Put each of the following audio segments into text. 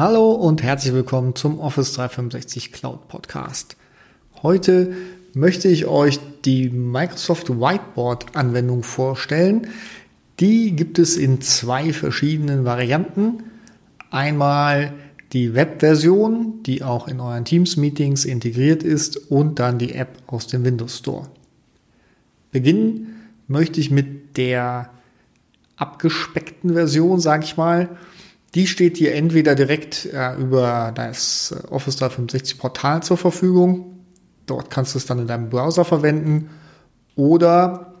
Hallo und herzlich willkommen zum Office 365 Cloud Podcast. Heute möchte ich euch die Microsoft Whiteboard Anwendung vorstellen. Die gibt es in zwei verschiedenen Varianten. Einmal die Web-Version, die auch in euren Teams-Meetings integriert ist und dann die App aus dem Windows Store. Beginnen möchte ich mit der abgespeckten Version, sage ich mal. Die steht dir entweder direkt äh, über das äh, Office 365 Portal zur Verfügung. Dort kannst du es dann in deinem Browser verwenden. Oder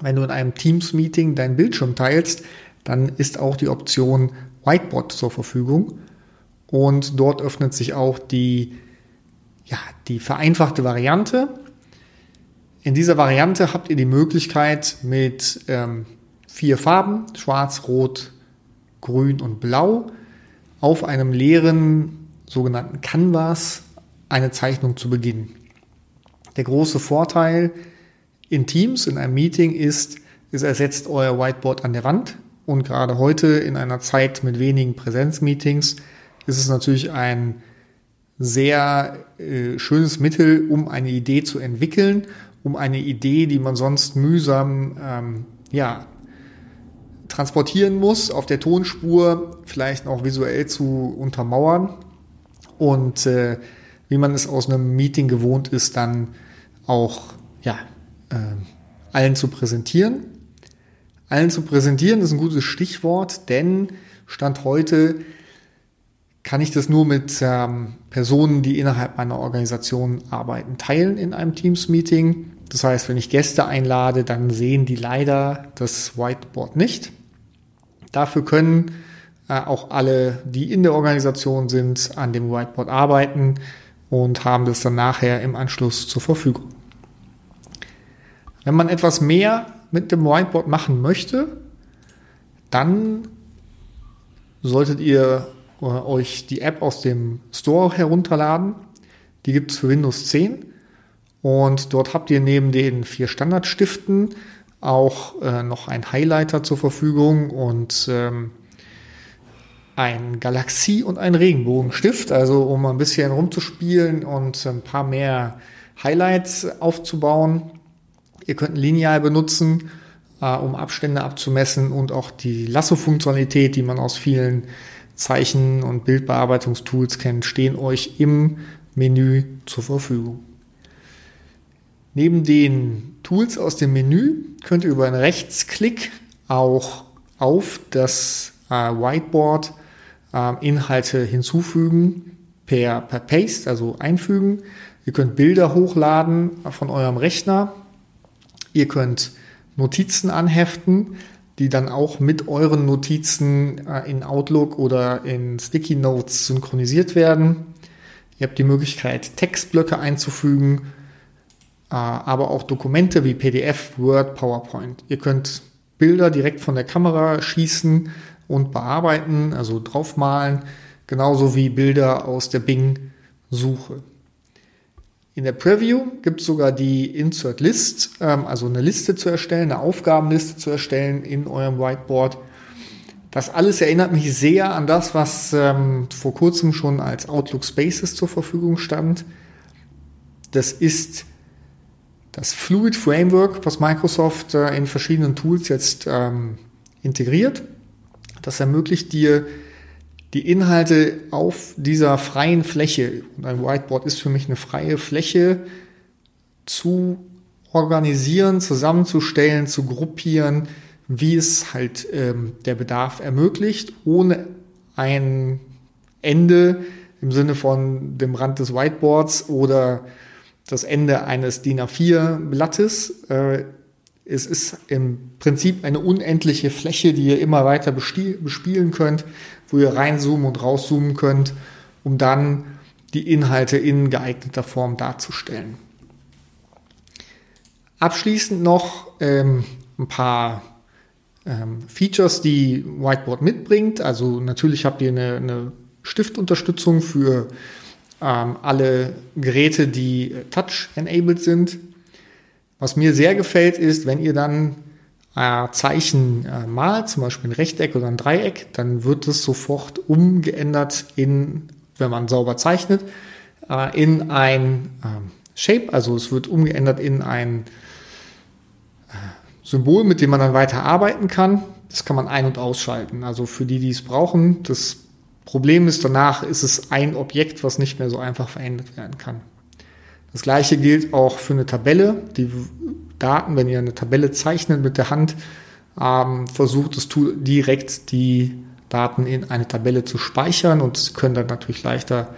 wenn du in einem Teams-Meeting deinen Bildschirm teilst, dann ist auch die Option Whiteboard zur Verfügung. Und dort öffnet sich auch die, ja, die vereinfachte Variante. In dieser Variante habt ihr die Möglichkeit mit ähm, vier Farben, schwarz, rot, grün und blau, auf einem leeren sogenannten Canvas eine Zeichnung zu beginnen. Der große Vorteil in Teams, in einem Meeting ist, es ersetzt euer Whiteboard an der Wand. Und gerade heute in einer Zeit mit wenigen Präsenzmeetings ist es natürlich ein sehr äh, schönes Mittel, um eine Idee zu entwickeln, um eine Idee, die man sonst mühsam ähm, ja, transportieren muss, auf der Tonspur vielleicht auch visuell zu untermauern und äh, wie man es aus einem Meeting gewohnt ist, dann auch ja, äh, allen zu präsentieren. Allen zu präsentieren ist ein gutes Stichwort, denn Stand heute kann ich das nur mit ähm, Personen, die innerhalb meiner Organisation arbeiten, teilen in einem Teams-Meeting. Das heißt, wenn ich Gäste einlade, dann sehen die leider das Whiteboard nicht. Dafür können äh, auch alle, die in der Organisation sind, an dem Whiteboard arbeiten und haben das dann nachher im Anschluss zur Verfügung. Wenn man etwas mehr mit dem Whiteboard machen möchte, dann solltet ihr äh, euch die App aus dem Store herunterladen. Die gibt es für Windows 10 und dort habt ihr neben den vier Standardstiften auch äh, noch ein Highlighter zur Verfügung und ähm, ein Galaxie- und ein Regenbogenstift, also um ein bisschen rumzuspielen und ein paar mehr Highlights aufzubauen. Ihr könnt ein Lineal benutzen, äh, um Abstände abzumessen und auch die Lasso-Funktionalität, die man aus vielen Zeichen- und Bildbearbeitungstools kennt, stehen euch im Menü zur Verfügung. Neben den Tools aus dem Menü könnt ihr über einen Rechtsklick auch auf das äh, Whiteboard äh, Inhalte hinzufügen per, per Paste, also einfügen. Ihr könnt Bilder hochladen von eurem Rechner. Ihr könnt Notizen anheften, die dann auch mit euren Notizen äh, in Outlook oder in Sticky Notes synchronisiert werden. Ihr habt die Möglichkeit, Textblöcke einzufügen aber auch Dokumente wie PDF, Word, PowerPoint. Ihr könnt Bilder direkt von der Kamera schießen und bearbeiten, also draufmalen, genauso wie Bilder aus der Bing-Suche. In der Preview gibt es sogar die Insert List, ähm, also eine Liste zu erstellen, eine Aufgabenliste zu erstellen in eurem Whiteboard. Das alles erinnert mich sehr an das, was ähm, vor kurzem schon als Outlook Spaces zur Verfügung stand. Das ist das Fluid Framework, was Microsoft äh, in verschiedenen Tools jetzt ähm, integriert, das ermöglicht dir, die Inhalte auf dieser freien Fläche, und ein Whiteboard ist für mich eine freie Fläche, zu organisieren, zusammenzustellen, zu gruppieren, wie es halt ähm, der Bedarf ermöglicht, ohne ein Ende im Sinne von dem Rand des Whiteboards oder das Ende eines DIN A4-Blattes. Äh, es ist im Prinzip eine unendliche Fläche, die ihr immer weiter bespielen könnt, wo ihr reinzoomen und rauszoomen könnt, um dann die Inhalte in geeigneter Form darzustellen. Abschließend noch ähm, ein paar ähm, Features, die Whiteboard mitbringt. Also natürlich habt ihr eine, eine Stiftunterstützung für ähm, alle Geräte, die Touch-enabled sind. Was mir sehr gefällt, ist, wenn ihr dann äh, Zeichen äh, malt, zum Beispiel ein Rechteck oder ein Dreieck, dann wird es sofort umgeändert in, wenn man sauber zeichnet, äh, in ein ähm, Shape, also es wird umgeändert in ein äh, Symbol, mit dem man dann weiter arbeiten kann. Das kann man ein- und ausschalten. Also für die, die es brauchen, das Problem ist, danach ist es ein Objekt, was nicht mehr so einfach verändert werden kann. Das gleiche gilt auch für eine Tabelle. Die Daten, wenn ihr eine Tabelle zeichnet mit der Hand, ähm, versucht das Tool direkt die Daten in eine Tabelle zu speichern und sie können dann natürlich leichter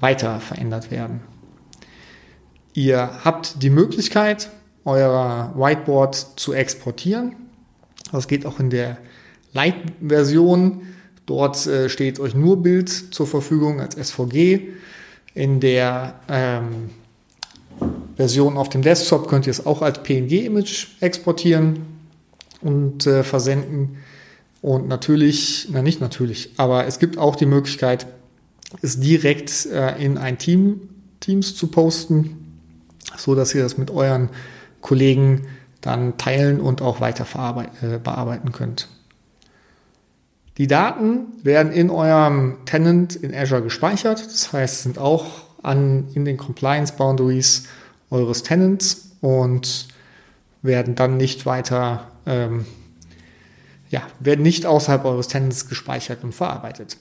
weiter verändert werden. Ihr habt die Möglichkeit, euer Whiteboard zu exportieren. Das geht auch in der Light-Version. Dort äh, steht euch nur Bild zur Verfügung als SVG. In der ähm, Version auf dem Desktop könnt ihr es auch als PNG-Image exportieren und äh, versenden. Und natürlich, na nicht natürlich, aber es gibt auch die Möglichkeit, es direkt äh, in ein Team, Teams zu posten, so dass ihr das mit euren Kollegen dann teilen und auch weiter äh, bearbeiten könnt. Die Daten werden in eurem Tenant in Azure gespeichert. Das heißt, sind auch an, in den Compliance Boundaries eures Tenants und werden dann nicht weiter, ähm, ja, werden nicht außerhalb eures Tenants gespeichert und verarbeitet.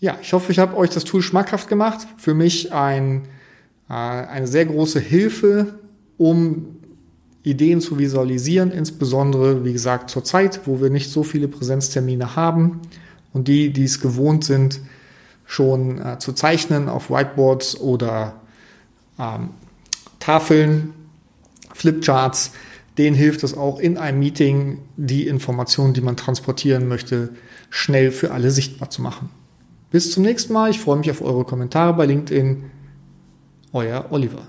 Ja, ich hoffe, ich habe euch das Tool schmackhaft gemacht. Für mich ein, äh, eine sehr große Hilfe, um Ideen zu visualisieren, insbesondere, wie gesagt, zur Zeit, wo wir nicht so viele Präsenztermine haben und die, die es gewohnt sind, schon äh, zu zeichnen auf Whiteboards oder ähm, Tafeln, Flipcharts, denen hilft es auch in einem Meeting, die Informationen, die man transportieren möchte, schnell für alle sichtbar zu machen. Bis zum nächsten Mal. Ich freue mich auf eure Kommentare bei LinkedIn. Euer Oliver.